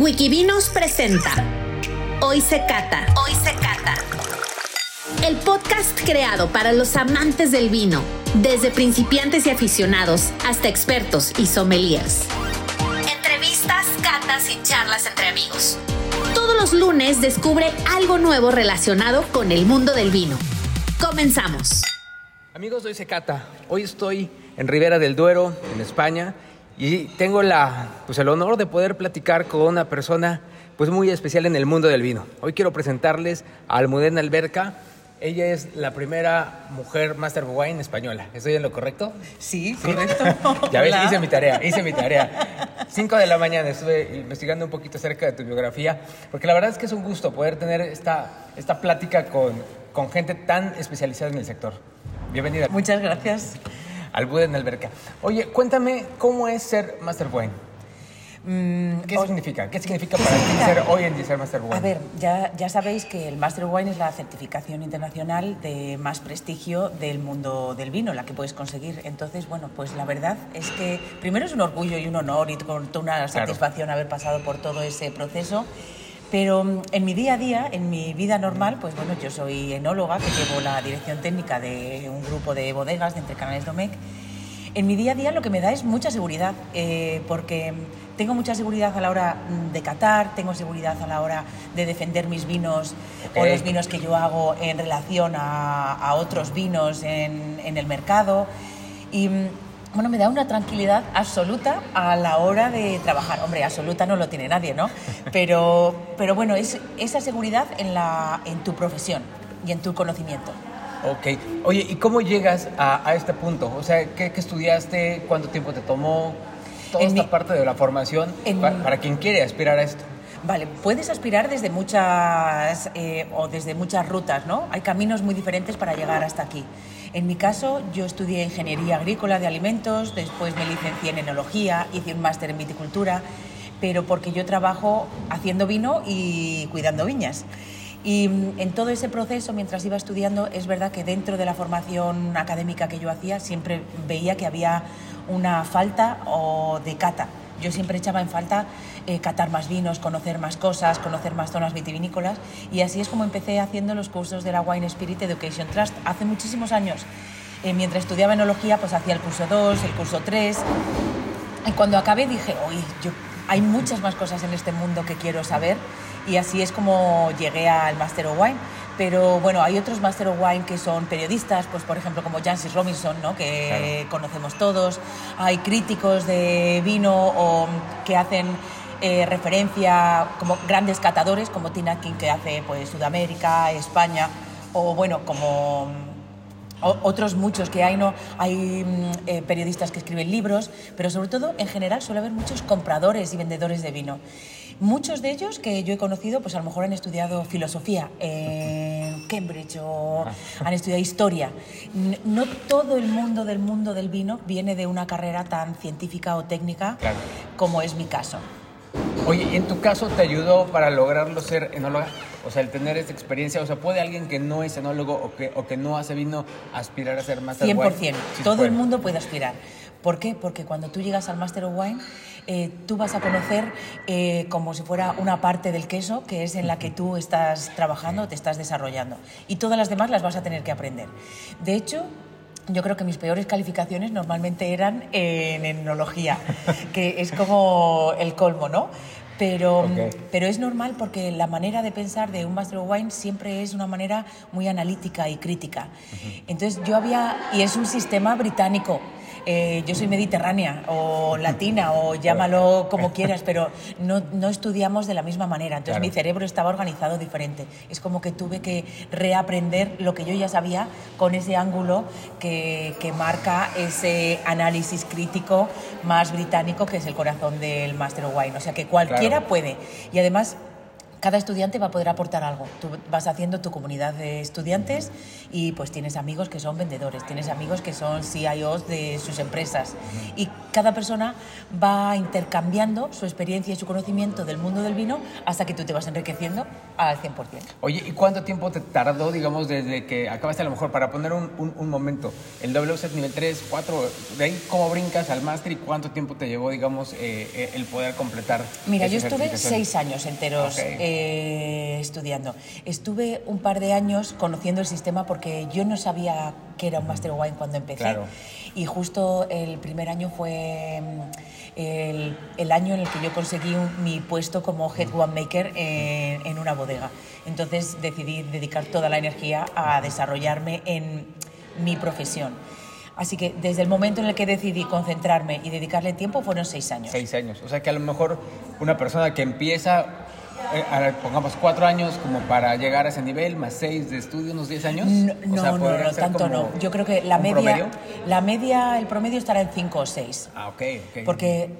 Wikivinos presenta Hoy se cata. Hoy se cata. El podcast creado para los amantes del vino, desde principiantes y aficionados hasta expertos y sommeliers. Entrevistas, catas y charlas entre amigos. Todos los lunes descubre algo nuevo relacionado con el mundo del vino. Comenzamos. Amigos, hoy se cata. Hoy estoy en Ribera del Duero, en España, y tengo la, pues el honor de poder platicar con una persona pues muy especial en el mundo del vino. Hoy quiero presentarles a Almudena Alberca. Ella es la primera mujer Master of Wine española. ¿Estoy en lo correcto? Sí, correcto. Ya ves, Hola. hice mi tarea, hice mi tarea. Cinco de la mañana estuve investigando un poquito acerca de tu biografía, porque la verdad es que es un gusto poder tener esta, esta plática con, con gente tan especializada en el sector. Bienvenida. Muchas gracias. Almudena Alberca. Oye, cuéntame cómo es ser Master Wine. Mm, ¿Qué o- significa? ¿Qué significa ¿Qué para ti ser hoy en día ser Master Wine? A ver, ya, ya sabéis que el Master Wine es la certificación internacional de más prestigio del mundo del vino, la que puedes conseguir. Entonces, bueno, pues la verdad es que primero es un orgullo y un honor y con una satisfacción haber pasado por todo ese proceso. Pero mm, en mi día a día, en mi vida normal, pues bueno, yo soy enóloga, que llevo la dirección técnica de un grupo de bodegas de Entre Canales Domecq. En mi día a día lo que me da es mucha seguridad, eh, porque tengo mucha seguridad a la hora mm, de catar, tengo seguridad a la hora de defender mis vinos o los vinos que yo hago en relación a, a otros vinos en, en el mercado. Y mm, bueno, me da una tranquilidad absoluta a la hora de trabajar. Hombre, absoluta no lo tiene nadie, ¿no? Pero, pero bueno, es esa seguridad en, la, en tu profesión y en tu conocimiento. Ok. Oye, ¿y cómo llegas a, a este punto? O sea, ¿qué, qué estudiaste? ¿Cuánto tiempo te tomó? Toda En esta mi- parte de la formación en- pa- para quien quiere aspirar a esto. Vale, puedes aspirar desde muchas eh, o desde muchas rutas, ¿no? Hay caminos muy diferentes para llegar hasta aquí. En mi caso, yo estudié ingeniería agrícola de alimentos, después me licencié en enología, hice un máster en viticultura, pero porque yo trabajo haciendo vino y cuidando viñas. Y mm, en todo ese proceso, mientras iba estudiando, es verdad que dentro de la formación académica que yo hacía, siempre veía que había una falta o de cata. Yo siempre echaba en falta eh, catar más vinos, conocer más cosas, conocer más zonas vitivinícolas y así es como empecé haciendo los cursos de la Wine Spirit Education Trust hace muchísimos años. Eh, mientras estudiaba enología, pues hacía el curso 2, el curso 3 y cuando acabé dije, oye, hay muchas más cosas en este mundo que quiero saber y así es como llegué al Master of Wine. Pero bueno, hay otros Master of Wine que son periodistas, pues por ejemplo como Jancis Robinson, ¿no? que conocemos todos. Hay críticos de vino o que hacen eh, referencia como grandes catadores como Tina King que hace pues Sudamérica, España o bueno como o- otros muchos que hay, ¿no? Hay mm, eh, periodistas que escriben libros, pero sobre todo, en general, suele haber muchos compradores y vendedores de vino. Muchos de ellos que yo he conocido, pues a lo mejor han estudiado filosofía en Cambridge o han estudiado historia. No todo el mundo del mundo del vino viene de una carrera tan científica o técnica Claro. como es mi caso. Oye, ¿y en tu caso te ayudó para lograrlo ser enóloga? O sea, el tener esta experiencia. O sea, ¿puede alguien que no es enólogo o que, o que no hace vino aspirar a ser of 100%. Wine? Sí Todo puede. el mundo puede aspirar. ¿Por qué? Porque cuando tú llegas al Master of Wine, eh, tú vas a conocer eh, como si fuera una parte del queso, que es en la que tú estás trabajando, te estás desarrollando. Y todas las demás las vas a tener que aprender. De hecho, yo creo que mis peores calificaciones normalmente eran en enología, que es como el colmo, ¿no? Pero, Ok. pero es normal porque la manera de pensar de un Master of Wine siempre es una manera muy analítica y crítica. Entonces yo había, y es un sistema británico, eh, yo soy mediterránea o latina o llámalo como quieras, pero no, no estudiamos de la misma manera. Entonces Claro. mi cerebro estaba organizado diferente. Es como que tuve que reaprender lo que yo ya sabía con ese ángulo que, que marca ese análisis crítico más británico que es el corazón del Master of Wine. O sea que cualquiera Claro. puede. Y además cada estudiante va a poder aportar algo. Tú vas haciendo tu comunidad de estudiantes y pues tienes amigos que son vendedores, tienes amigos que son CIOs de sus empresas. Y cada persona va intercambiando su experiencia y su conocimiento del mundo del vino hasta que tú te vas enriqueciendo al 100%. Oye, ¿y cuánto tiempo te tardó, digamos, desde que acabaste a lo mejor, para poner un, un, un momento, el WSET nivel 3, 4, de ahí cómo brincas al máster y cuánto tiempo te llevó, digamos, eh, eh, el poder completar? Mira, yo estuve seis años enteros eh, estudiando. Estuve un par de años conociendo el sistema porque yo no sabía que era un Master Wine cuando empecé. Claro. Y justo el primer año fue mm, el, el año en el que yo conseguí mi puesto como Head Winemaker en, en una bodega. Entonces decidí dedicar toda la energía a desarrollarme en mi profesión. Así que desde el momento en el que decidí concentrarme y dedicarle tiempo fueron seis años. Seis años. O sea que a lo mejor una persona que empieza, eh, pongamos cuatro años como para llegar a ese nivel, más seis de estudio, unos diez años. No, O sea, no, no, tanto no. Yo creo que la media, promedio. la media, el promedio estará en 5 o 6. Ah, ok, ok. Porque,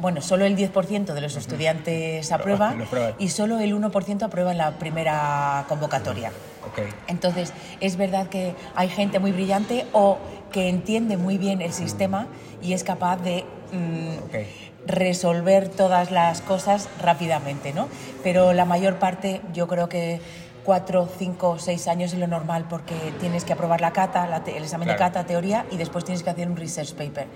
bueno, solo el 10% de los estudiantes aprueba lo y solo el 1% aprueba en la primera convocatoria. Ok. Entonces, es verdad que hay gente muy brillante o que entiende muy bien el sistema y es capaz de mm. Resolver todas las cosas rápidamente, ¿no? Pero la mayor parte, yo creo que cuatro, cinco, seis años es lo normal porque tienes que aprobar la cata, la el examen de cata, teoría y después tienes que hacer un research paper.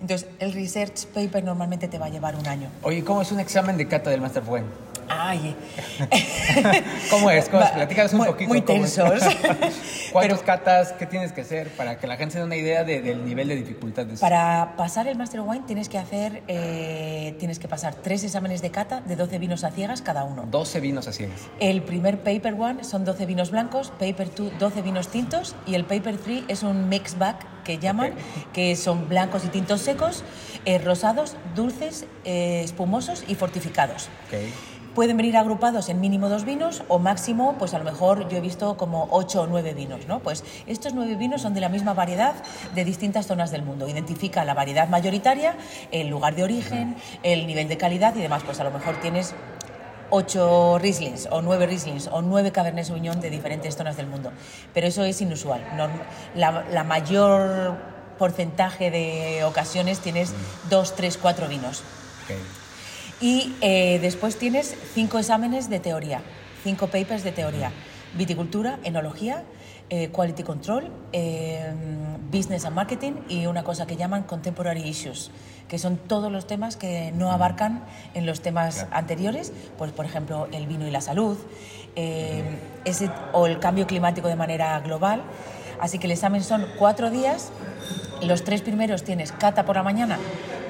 Entonces, el research paper normalmente te va a llevar un año. Oye, ¿cómo es un examen de cata del Master Wine? Ay. ¿Cómo es? ¿Cómo es? Platícanos un muy- poquito. Muy tensos. ¿Cuántos Pero- catas? ¿Qué tienes que hacer para que la gente se dé una idea de- del nivel de dificultad de? Para pasar el Master Wine tienes que hacer, eh, tienes que pasar tres exámenes de cata de 12 vinos a ciegas cada uno. 12 vinos a ciegas. El primer Paper One son 12 vinos blancos, Paper Two 12 vinos tintos y el Paper Three es un mix bag que llaman, Ok. que son blancos y tintos secos, eh, rosados, dulces, eh, espumosos y fortificados. Ok. Pueden venir agrupados en mínimo dos vinos o máximo, pues a lo mejor yo he visto como ocho o nueve vinos, ¿no? Pues estos nueve vinos son de la misma variedad de distintas zonas del mundo. Identifica la variedad mayoritaria, el lugar de origen, el nivel de calidad y demás. Pues a lo mejor tienes ocho Rieslings o nueve Rieslings o nueve Cabernet Sauvignon de diferentes zonas del mundo. Pero eso es inusual. La, mayor porcentaje de ocasiones tienes dos, tres, cuatro vinos. ok. Y eh, después tienes cinco exámenes de teoría, cinco papers de teoría. Viticultura, enología, eh, quality control, eh, business and marketing y una cosa que llaman contemporary issues, que son todos los temas que no abarcan en los temas Claro. anteriores, pues por ejemplo el vino y la salud, ese- o el cambio climático de manera global. Así que el examen son cuatro días. Los tres primeros tienes cata por la mañana,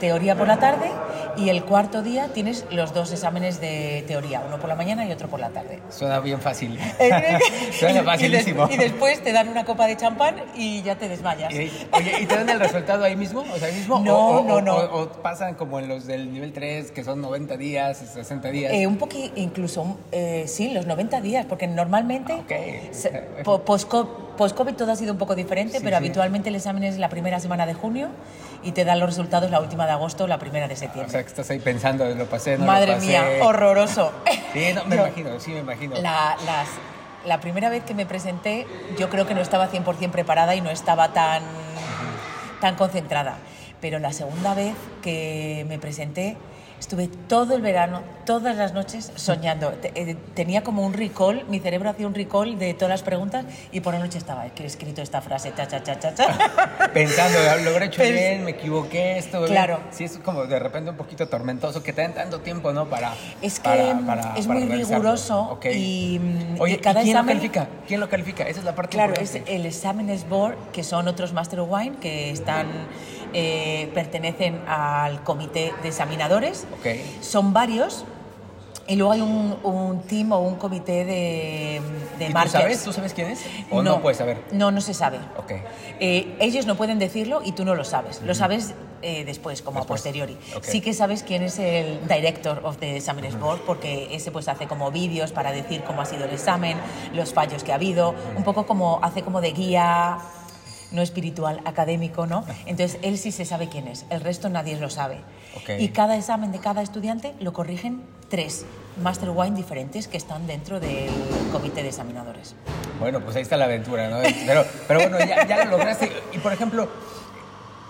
teoría por la tarde y el cuarto día tienes los dos exámenes de teoría, uno por la mañana y otro por la tarde. Suena bien fácil. y, Suena y des- facilísimo. y después te dan una copa de champán y ya te desmayas. Y- Oye, ¿y te dan el resultado ahí mismo? O sea, ahí mismo? No, o, o- no, o- no. O, o pasan como en los del nivel 3, que son 90 días, 60 días. Eh, un poquito, incluso, eh, sí, los 90 días, porque normalmente, Ok. se- po- post-co- post-COVID todo ha sido un poco diferente, Sí, pero sí. habitualmente el examen es la primera semana de junio y te dan los resultados la última de agosto o la primera de o septiembre. sea, que estás ahí pensando, lo pasé, no Madre lo pasé. mía, horroroso. Sí, no, me Yo- imagino, sí, me imagino. La, las- la primera vez que me presenté, yo creo que no estaba 100% preparada y no estaba tan, tan concentrada. Pero la segunda vez que me presenté, estuve todo el verano, todas las noches soñando. Eh, Tenía como un recall, mi cerebro hacía un recall de todas las preguntas y por la noche estaba, que he escrito esta frase, cha, cha, cha, cha, cha. Pensando, lo habré hecho Pens- bien, me equivoqué, esto. bien. Claro. Sí, es como de repente un poquito tormentoso, que te dan tanto tiempo, ¿no? Para. Es que para- para- es para muy realizarlo. riguroso Ok. y, mm, Oye, y cada ¿y quién examen... lo califica? ¿Quién lo califica? Esa es la parte Claro, es el Exámenes Board, que son otros Master of Wine que están, eh, pertenecen al comité de examinadores. Ok. Son varios. Y luego hay un, un team o un comité de, de ¿Y tú sabes? ¿Tú sabes quién es? ¿O no, puedes saber? No, no se sabe. Ok. Eh, ellos no pueden decirlo y tú no lo sabes. Lo sabes eh, después, como Después. a posteriori. Ok. Sí que sabes quién es el director of the examiners board porque ese pues hace como vídeos para decir cómo ha sido el examen, los fallos que ha habido, un poco como hace como de guía no espiritual, académico, ¿no? Entonces él sí se sabe quién es, el resto nadie lo sabe. Y cada examen de cada estudiante lo corrigen tres Master Wine diferentes que están dentro del comité de examinadores. Bueno, pues ahí está la aventura, ¿no? Pero, pero bueno, ya, ya lo lograste. Y por ejemplo,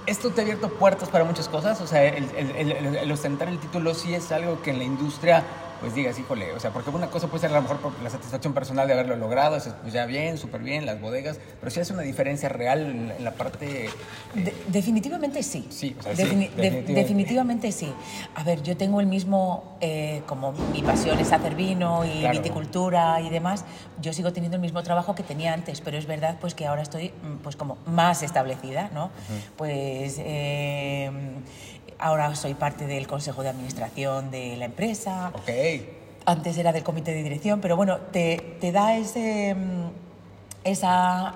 esto te ha abierto puertas para muchas cosas. O sea, el, el, el, el ostentar el título sí es algo que en la industria pues digas, híjole, o sea, porque una cosa puede ser a lo mejor por la satisfacción personal de haberlo logrado, pues ya bien, súper bien, las bodegas, pero sí hace una diferencia real en, la parte... Eh, definitivamente sí. Sí, o sea, definitivamente. sí. A ver, yo tengo el mismo, eh, como mi pasión es hacer vino y viticultura y demás, yo sigo teniendo el mismo trabajo que tenía antes, pero es verdad pues que ahora estoy mm, pues como más establecida, ¿no? Pues... Eh, ahora soy parte del consejo de administración de la empresa. Ok. Antes era del comité de dirección, pero bueno, te, te da ese, mm, esa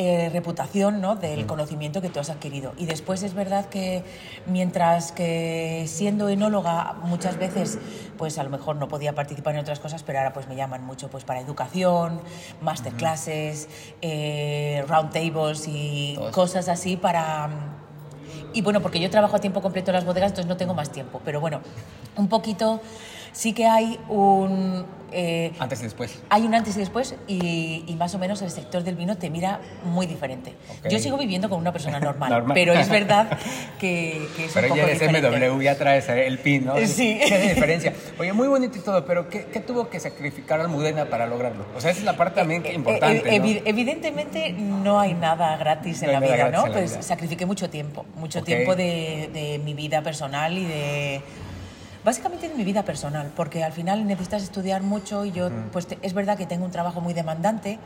eh, reputación ¿no? del conocimiento que tú has adquirido. Y después es verdad que mientras que siendo enóloga muchas veces pues a lo mejor no podía participar en otras cosas, pero ahora pues me llaman mucho pues para educación, masterclasses, eh, roundtables y cosas así para y bueno, porque yo trabajo a tiempo completo en las bodegas, entonces no tengo más tiempo. Pero bueno, un poquito sí que hay un... Eh, antes y después. Hay un antes y después y, más o menos el sector del vino te mira muy diferente. Yo sigo viviendo como una persona normal, pero es verdad que, que es pero un poco ya eres MW, ya traes el PIN, ¿no? Sí. Qué diferencia. Oye, muy bonito y todo, pero ¿qué, qué tuvo que sacrificar Almudena para lograrlo? O sea, esa es la parte también eh, importante, eh, Evidentemente no hay nada gratis en la vida, ¿no? Pues sacrifiqué mucho tiempo, mucho tiempo de, de mi vida personal y de Básicamente en mi vida personal, porque al final necesitas estudiar mucho y yo, pues es verdad que tengo un trabajo muy demandante,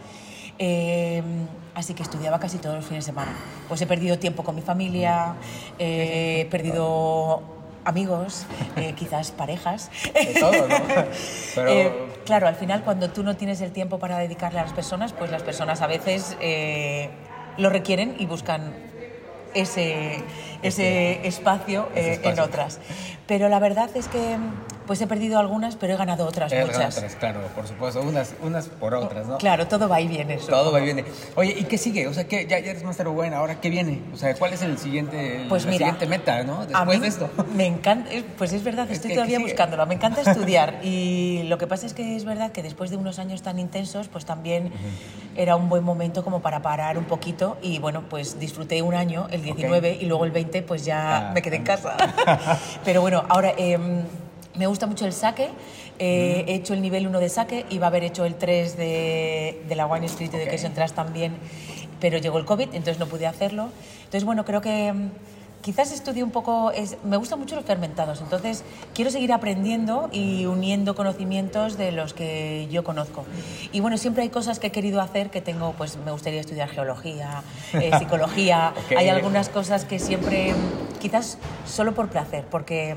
em, así que estudiaba casi todos los fines de semana. Pues he perdido tiempo con mi familia, he perdido amigos, eh, quizás parejas. De todo, ¿no? Pero... Eh, claro, al final cuando tú no tienes el tiempo para dedicarle a las personas, pues las personas a veces eh, lo requieren y buscan ese, ese espacio, en otras. Pero la verdad es que pues he perdido algunas, pero he ganado otras he muchas. Otras, claro, por supuesto, unas, unas por otras, ¿no? Claro, todo va y viene. Todo va y viene. Oye, ¿y qué sigue? O sea, ¿qué, ya, ya eres Master Wine, ¿ahora qué viene? O sea, ¿cuál es el siguiente, pues la siguiente meta, ¿no? Después de esto. Me encanta, pues es verdad, estoy todavía buscándolo, me encanta estudiar y lo que pasa es que es verdad que después de unos años tan intensos, pues también era un buen momento como para parar un poquito y bueno, pues disfruté un año, el 19, y luego el 20 pues ya me quedé en casa. pero bueno, ahora... Em, me gusta mucho el saque. Eh, he hecho el nivel 1 de saque, iba a haber hecho el 3 de, de la Wine Street y de Queso Entras también, pero llegó el COVID, entonces no pude hacerlo. Entonces, bueno, creo que mm, quizás estudie un poco, es, me gustan mucho los fermentados, entonces quiero seguir aprendiendo y uniendo conocimientos de los que yo conozco. Y bueno, siempre hay cosas que he querido hacer que tengo, pues me gustaría estudiar geología, eh, psicología, hay algunas cosas que siempre, mm, quizás solo por placer, porque...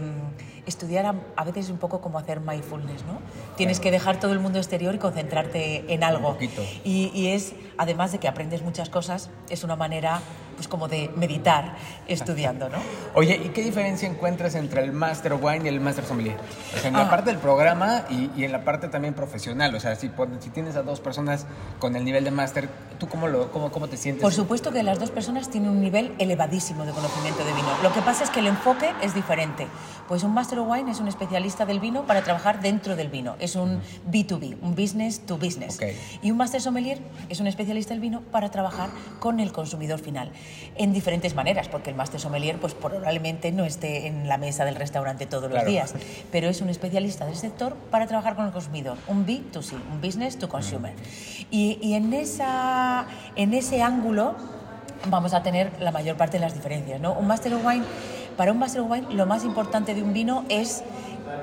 Estudiar a, veces es un poco como hacer mindfulness, ¿no? Tienes que dejar todo el mundo exterior y concentrarte en algo. Y, y, es, además de que aprendes muchas cosas, es una manera pues como de meditar estudiando, ¿no? Oye, ¿y qué diferencia encuentras entre el Master Wine y el Master Sommelier? O sea, en la ah. parte del programa y, y, en la parte también profesional. O sea, si, si tienes a dos personas con el nivel de Master, ¿tú cómo, lo, cómo, cómo te sientes? Por supuesto que las dos personas tienen un nivel elevadísimo de conocimiento de vino. Lo que pasa es que el enfoque es diferente. Pues un Master Wine es un especialista del vino para trabajar dentro del vino. Es un B2B, un business to business. Y un Master Sommelier es un especialista del vino para trabajar con el consumidor final en diferentes maneras, porque el Master Sommelier pues probablemente no esté en la mesa del restaurante todos los días, pero es un especialista del sector para trabajar con el consumidor, un B2C, un business to consumer. Y, y en, esa, en ese ángulo vamos a tener la mayor parte de las diferencias. ¿no? Un Master of Wine, para un Master of Wine lo más importante de un vino es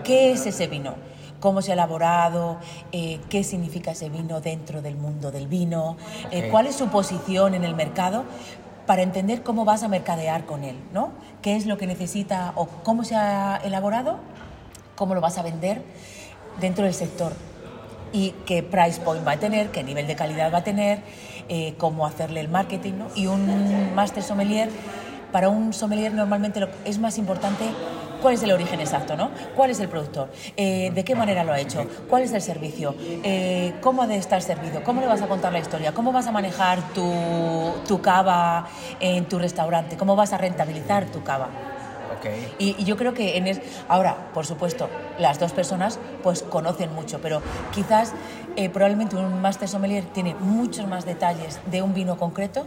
qué es ese vino cómo se ha elaborado, eh, qué significa ese vino dentro del mundo del vino, eh, cuál es su posición en el mercado, para entender cómo vas a mercadear con él, ¿no? ¿Qué es lo que necesita o cómo se ha elaborado, cómo lo vas a vender dentro del sector y qué price point va a tener, qué nivel de calidad va a tener, eh, cómo hacerle el marketing, ¿no? Y un master sommelier, para un sommelier normalmente lo, es más importante cuál es el origen exacto, ¿no? ¿Cuál es el productor? Eh, ¿De qué manera lo ha hecho? ¿Cuál es el servicio? Eh, ¿Cómo ha de estar servido? ¿Cómo le vas a contar la historia? ¿Cómo vas a manejar tu, tu cava en tu restaurante? ¿Cómo vas a rentabilizar tu cava? Okay. Y, yo creo que en es, ahora, por supuesto, las dos personas pues conocen mucho, pero quizás eh, probablemente un master sommelier tiene muchos más detalles de un vino concreto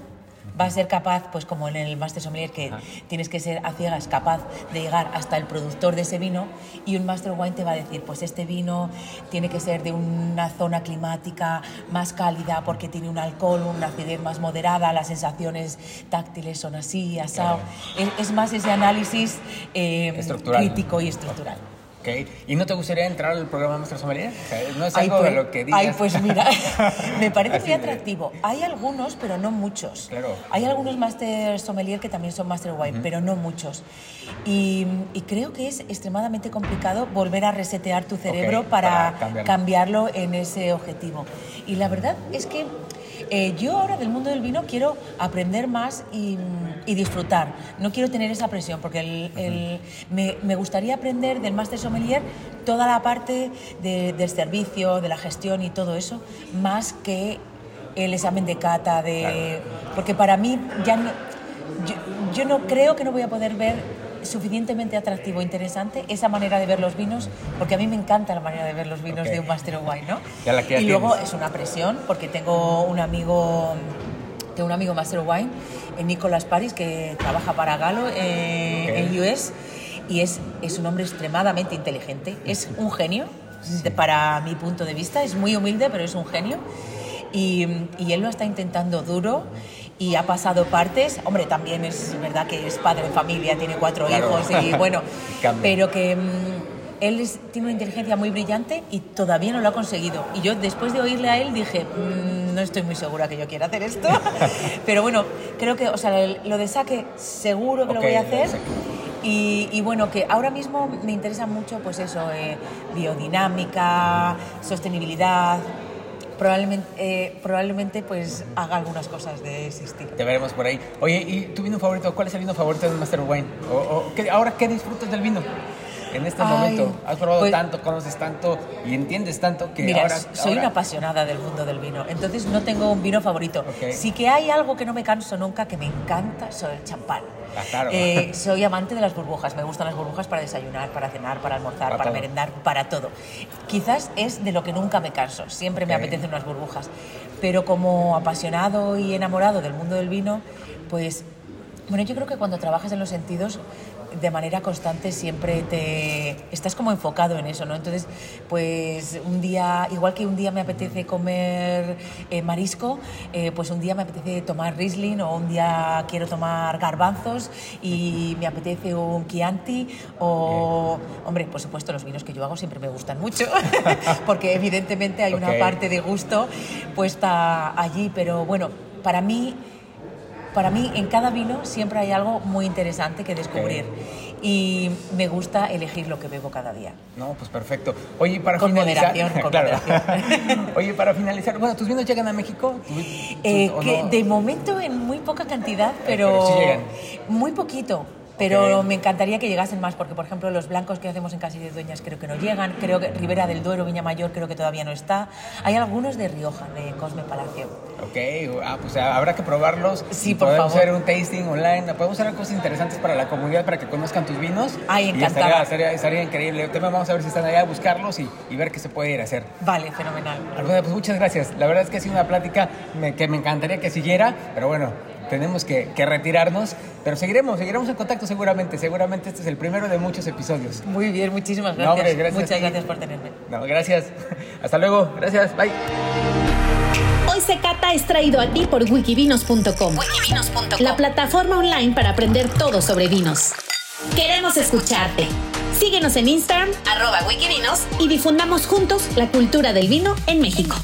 va a ser capaz, pues como en el Master Sommelier, que tienes que ser a ciegas capaz de llegar hasta el productor de ese vino, y un Master Wine te va a decir, pues este vino tiene que ser de una zona climática más cálida porque tiene un alcohol, una acidez más moderada, las sensaciones táctiles son así, asado. Es, más ese análisis eh, crítico y estructural. ¿Y no te gustaría entrar al programa Master Sommelier? no es algo de pues, lo que digas. Ay, pues mira, me parece muy atractivo. Hay algunos, pero no muchos. Claro. Hay algunos Master Sommelier que también son Master Wine, pero no muchos. Y, creo que es extremadamente complicado volver a resetear tu cerebro para, cambiarlo en ese objetivo. Y la verdad es que eh, yo ahora del mundo del vino quiero aprender más y, disfrutar. No quiero tener esa presión porque me, gustaría aprender del Master Sommelier toda la parte del servicio, de la gestión y todo eso, más que el examen de cata, de, porque para mí ya no, yo no creo que no voy a poder ver suficientemente atractivo, e interesante esa manera de ver los vinos, porque a mí me encanta la manera de ver los vinos de un Master of Wine, ¿no? y luego es una presión, porque tengo un amigo, tengo un amigo Master Wine, eh, Nicolás Paris, que trabaja para Galo eh, en US, y es, es un hombre extremadamente inteligente, es un genio, para mi punto de vista, es muy humilde, pero es un genio, y, y él lo está intentando duro y ha pasado partes. Hombre, también es verdad que es padre de familia, tiene cuatro hijos y bueno, pero que él tiene una inteligencia muy brillante y todavía no lo ha conseguido. Y yo después de oírle a él dije, mm, no estoy muy segura que yo quiera hacer esto, pero bueno, creo que, o sea, lo de saque seguro que lo voy a hacer. Y, bueno, que ahora mismo me interesa mucho, pues eso, eh, biodinámica, sostenibilidad, probablemente, eh, probablemente pues haga algunas cosas de ese estilo. Te veremos por ahí. Oye, ¿y tu vino favorito? ¿Cuál es el vino favorito del Master Wine? ¿O, ahora qué disfrutas del vino? En este momento? Has probado pues tanto, conoces tanto y entiendes tanto que mira, ahora... soy una apasionada del mundo del vino, entonces no tengo un vino favorito. Sí que hay algo que no me canso nunca, que me encanta, soy el champán. Ah, eh, soy amante de las burbujas, me gustan las burbujas para desayunar, para cenar, para almorzar, para, merendar, para todo. Quizás es de lo que nunca me canso, siempre me apetecen unas burbujas, pero como apasionado y enamorado del mundo del vino, pues bueno, yo creo que cuando trabajas en los sentidos de manera constante siempre te estás como enfocado en eso, ¿no? Entonces, pues un día, igual que un día me apetece comer eh, marisco, eh, pues un día me apetece tomar Riesling o un día quiero tomar garbanzos y me apetece un Chianti o, hombre, por supuesto los vinos que yo hago siempre me gustan mucho, porque evidentemente hay una parte de gusto puesta allí, pero bueno, para mí para mí en cada vino siempre hay algo muy interesante que descubrir. Y me gusta elegir lo que bebo cada día. No, pues perfecto. Oye, para con finalizar. Moderación, con moderación. Oye, para finalizar, bueno, ¿tus vinos llegan a México? Eh, De momento en muy poca cantidad, pero, pero sí llegan. muy poquito. Pero me encantaría que llegasen más, porque por ejemplo los blancos que hacemos en Casi de Dueñas creo que no llegan, creo que Ribera del Duero, Viña Mayor creo que todavía no está. Hay algunos de Rioja, de Cosme Palacio. Ok, ah, pues habrá que probarlos. Sí, por podemos hacer un tasting online, podemos hacer cosas interesantes para la comunidad, para que conozcan tus vinos. Ay, encantada. Estaría, estaría, increíble. vamos a ver si están allá a buscarlos y, ver qué se puede ir a hacer. Vale, fenomenal. pues muchas gracias. La verdad es que ha sido una plática que me encantaría que siguiera, pero bueno, tenemos que, retirarnos, pero seguiremos, seguiremos en contacto seguramente. Seguramente este es el primero de muchos episodios. Muy bien, muchísimas gracias. Muchas gracias por tenerme. No, gracias. Hasta luego. Gracias. Bye. Hoy se cata es traído a ti por wikivinos.com, la plataforma online para aprender todo sobre vinos. Queremos escucharte. Síguenos en Instagram, arroba wikivinos, y difundamos juntos la cultura del vino en México.